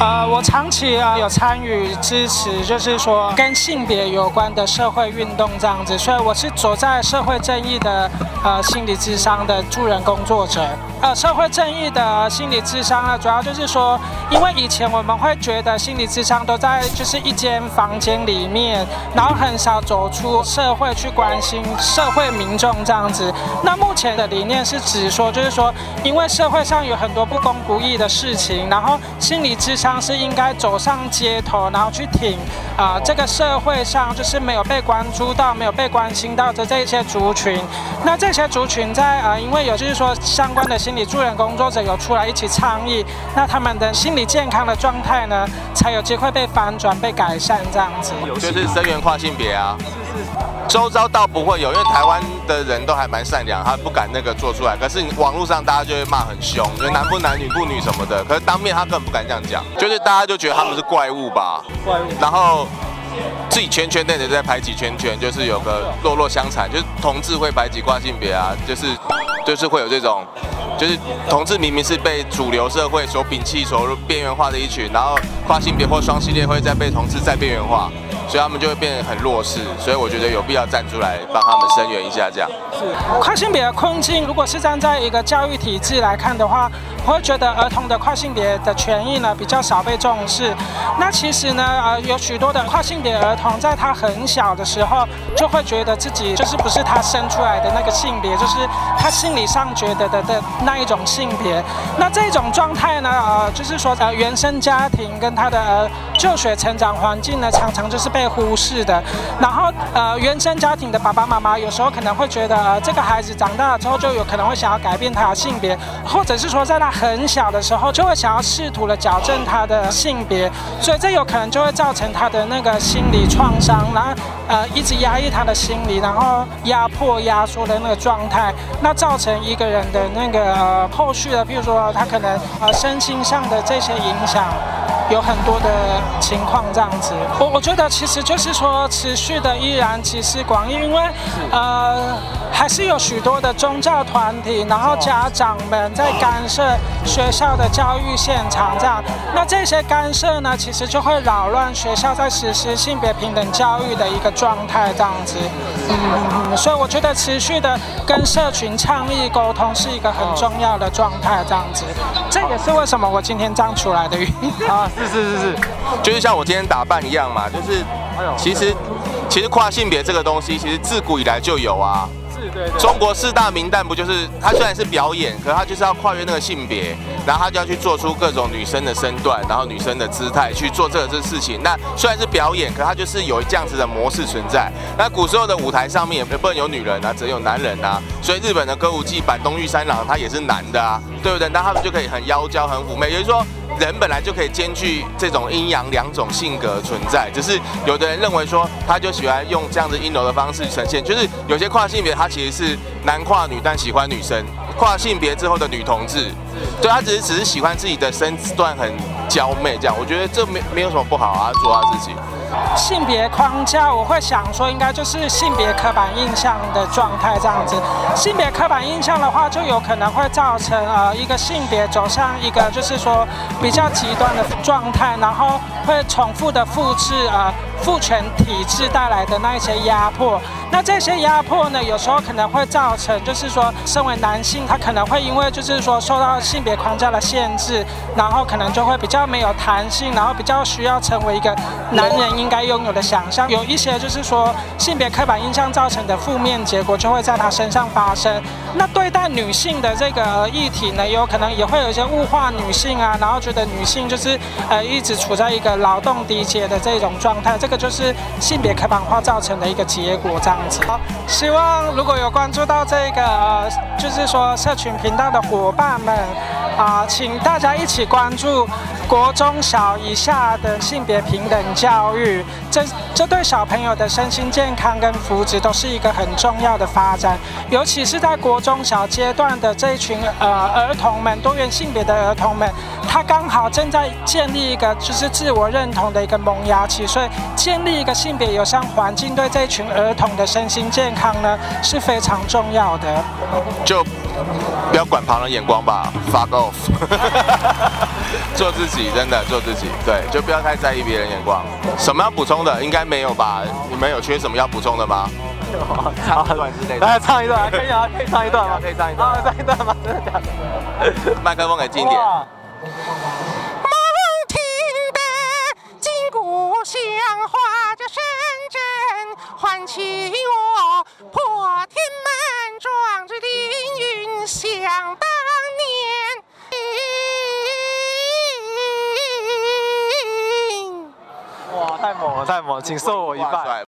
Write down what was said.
呃，我长期啊有参与支持，就是说跟性别有关的社会运动这样子，所以我是走在社会正义的呃心理智商的助人工作者。呃，社会正义的心理智商呢，主要就是说，因为以前我们会觉得心理智商都在就是一间房间里面，然后很少走出社会去关心社会民众这样子。那目前的理念是指说，就是说，因为社会上有很多不公不义的事情，然后心理智商是应该走上街头，然后去挺啊这个社会上就是没有被关注到、没有被关心到的这些族群。那这些族群在啊，因为有就是说相关的。心理助人工作者有出来一起倡议，那他们的心理健康的状态呢，才有机会被翻转、被改善这样子。就是声援跨性别啊，周遭倒不会有，因为台湾的人都还蛮善良，他不敢那个做出来。可是网络上大家就会骂很凶，就男不男女不女什么的。可是当面他根本不敢这样讲，就是大家就觉得他们是怪物吧。怪物。然后自己圈圈内的在排挤圈圈，就是有个弱弱相残，就是同志会排挤跨性别啊，就是就是会有这种。就是同志明明是被主流社会所摒弃、所边缘化的一群，然后跨性别或双性恋会再被同志再边缘化，所以他们就会变得很弱势。所以我觉得有必要站出来帮他们声援一下，这样。是跨性别的困境，如果是站在一个教育体制来看的话。我会觉得儿童的跨性别的权益呢比较少被重视。那其实呢，呃，有许多的跨性别儿童在他很小的时候就会觉得自己就是不是他生出来的那个性别，就是他心理上觉得的的那一种性别。那这种状态呢，呃，就是说呃，原生家庭跟他的呃就学成长环境呢，常常就是被忽视的。然后呃，原生家庭的爸爸妈妈有时候可能会觉得，呃，这个孩子长大了之后就有可能会想要改变他的性别，或者是说在他。很小的时候就会想要试图的矫正他的性别，所以这有可能就会造成他的那个心理创伤，然后呃一直压抑他的心理，然后压迫压缩的那个状态，那造成一个人的那个后续的，比如说他可能呃身心上的这些影响。有很多的情况这样子，我我觉得其实就是说持续的依然集思广益，因为呃还是有许多的宗教团体，然后家长们在干涉学校的教育现场这样，那这些干涉呢，其实就会扰乱学校在实施性别平等教育的一个状态这样子。嗯，所以我觉得持续的跟社群倡议沟通是一个很重要的状态这样子，这也是为什么我今天这样出来的原因。啊。是是是是，就是像我今天打扮一样嘛，就是其实其实跨性别这个东西，其实自古以来就有啊。中国四大名旦不就是他虽然是表演，可他就是要跨越那个性别，然后他就要去做出各种女生的身段，然后女生的姿态去做这个这事情。那虽然是表演，可他就是有这样子的模式存在。那古时候的舞台上面也不能有女人啊，只有男人啊。所以日本的歌舞伎板东玉三郎他也是男的啊，对不对？那他们就可以很妖娇、很妩媚。也就是说。人本来就可以兼具这种阴阳两种性格存在，只是有的人认为说，他就喜欢用这样子阴柔的方式呈现，就是有些跨性别他其实是男跨女，但喜欢女生，跨性别之后的女同志，对他只是只是喜欢自己的身段很娇媚这样，我觉得这没没有什么不好啊，做他自己。性别框架，我会想说，应该就是性别刻板印象的状态这样子。性别刻板印象的话，就有可能会造成呃一个性别走向一个就是说比较极端的状态，然后会重复的复制呃父权体制带来的那一些压迫。那这些压迫呢，有时候可能会造成，就是说，身为男性，他可能会因为就是说受到性别框架的限制，然后可能就会比较没有弹性，然后比较需要成为一个男人应该拥有的想象。有一些就是说性别刻板印象造成的负面结果就会在他身上发生。那对待女性的这个议题呢，有可能也会有一些物化女性啊，然后觉得女性就是呃一直处在一个劳动低阶的这种状态，这个就是性别刻板化造成的一个结果，这样。好，希望如果有关注到这个，呃，就是说社群频道的伙伴们，啊，请大家一起关注国中小以下的性别平等教育，这这对小朋友的身心健康跟福祉都是一个很重要的发展，尤其是在国中小阶段的这一群呃儿童们，多元性别的儿童们。他刚好正在建立一个就是自我认同的一个萌芽期，所以建立一个性别友善环境，对这一群儿童的身心健康呢是非常重要的。就不要管旁人眼光吧，fuck off。做自己，真的做自己，对，就不要太在意别人眼光。什么要补充的？应该没有吧？你们有缺什么要补充的吗？唱一段之类的。来唱一段，可以啊，可以唱一段吗？可以唱一段。唱一段吗？真的假的？麦克风给近一点。唤起我破天门壮志凌云，想太猛，请送我一拜。